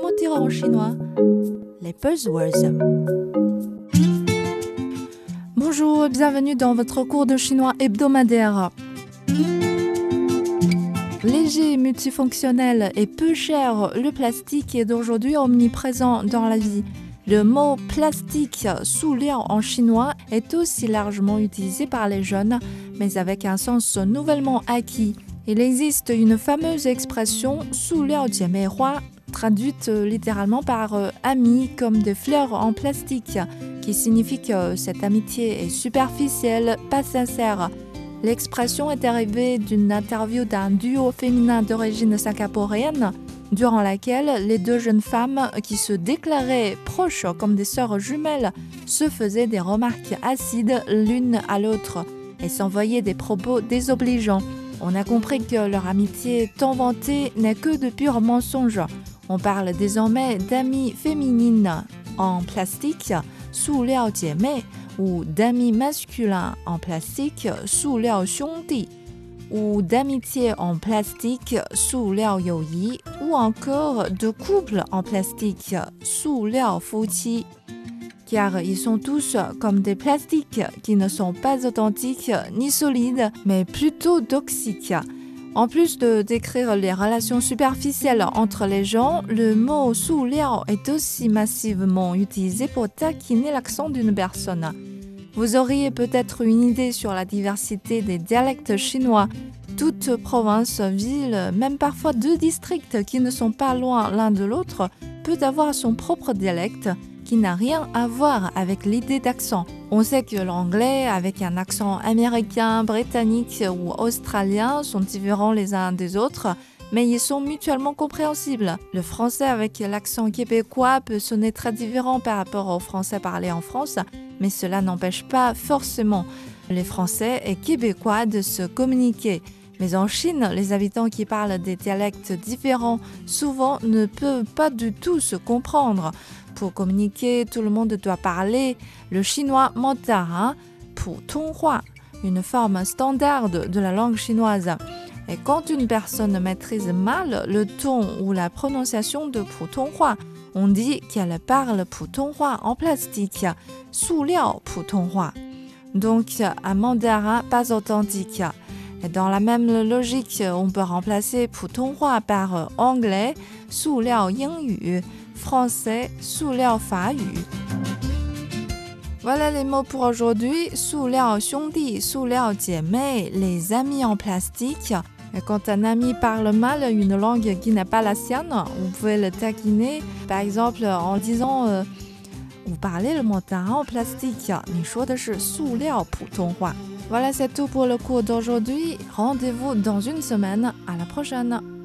comment dire en chinois Les buzzwords. Bonjour, bienvenue dans votre cours de chinois hebdomadaire. Léger, multifonctionnel et peu cher, le plastique est d'aujourd'hui omniprésent dans la vie. Le mot plastique, sous en chinois, est aussi largement utilisé par les jeunes, mais avec un sens nouvellement acquis. Il existe une fameuse expression sous hua traduite littéralement par euh, ami comme des fleurs en plastique, qui signifie que cette amitié est superficielle, pas sincère. L'expression est arrivée d'une interview d'un duo féminin d'origine singapourienne, durant laquelle les deux jeunes femmes qui se déclaraient proches comme des sœurs jumelles se faisaient des remarques acides l'une à l'autre et s'envoyaient des propos désobligeants. On a compris que leur amitié tant vantée n'est que de purs mensonges. On parle désormais d'amis féminines en plastique, sous jiemei, ou d'amis masculins en plastique, sous xiongdi, ou d'amitié en plastique, sous yi, ou encore de couple en plastique, sous fuqi car ils sont tous comme des plastiques qui ne sont pas authentiques ni solides, mais plutôt toxiques. En plus de décrire les relations superficielles entre les gens, le mot sous est aussi massivement utilisé pour taquiner l'accent d'une personne. Vous auriez peut-être une idée sur la diversité des dialectes chinois. Toute province, ville, même parfois deux districts qui ne sont pas loin l'un de l'autre, peut avoir son propre dialecte qui n'a rien à voir avec l'idée d'accent. On sait que l'anglais avec un accent américain, britannique ou australien sont différents les uns des autres, mais ils sont mutuellement compréhensibles. Le français avec l'accent québécois peut sonner très différent par rapport au français parlé en France, mais cela n'empêche pas forcément les Français et Québécois de se communiquer. Mais en Chine, les habitants qui parlent des dialectes différents souvent ne peuvent pas du tout se comprendre. Pour communiquer, tout le monde doit parler le chinois mandarin, Putonghua, une forme standard de la langue chinoise. Et quand une personne maîtrise mal le ton ou la prononciation de Putonghua, on dit qu'elle parle Putonghua en plastique, Liao Putonghua. Donc un mandarin pas authentique. Dans la même logique, on peut remplacer Putonghua par anglais, Liao Yingyu français sous l'air Voilà les mots pour aujourd'hui. Sous xiongdi, sous l'air les amis en plastique. Quand un ami parle mal une langue qui n'est pas la sienne, vous pouvez le taquiner, par exemple en disant euh, en plastique. Voilà, c'est tout pour le cours d'aujourd'hui. Rendez-vous dans une semaine. À la prochaine.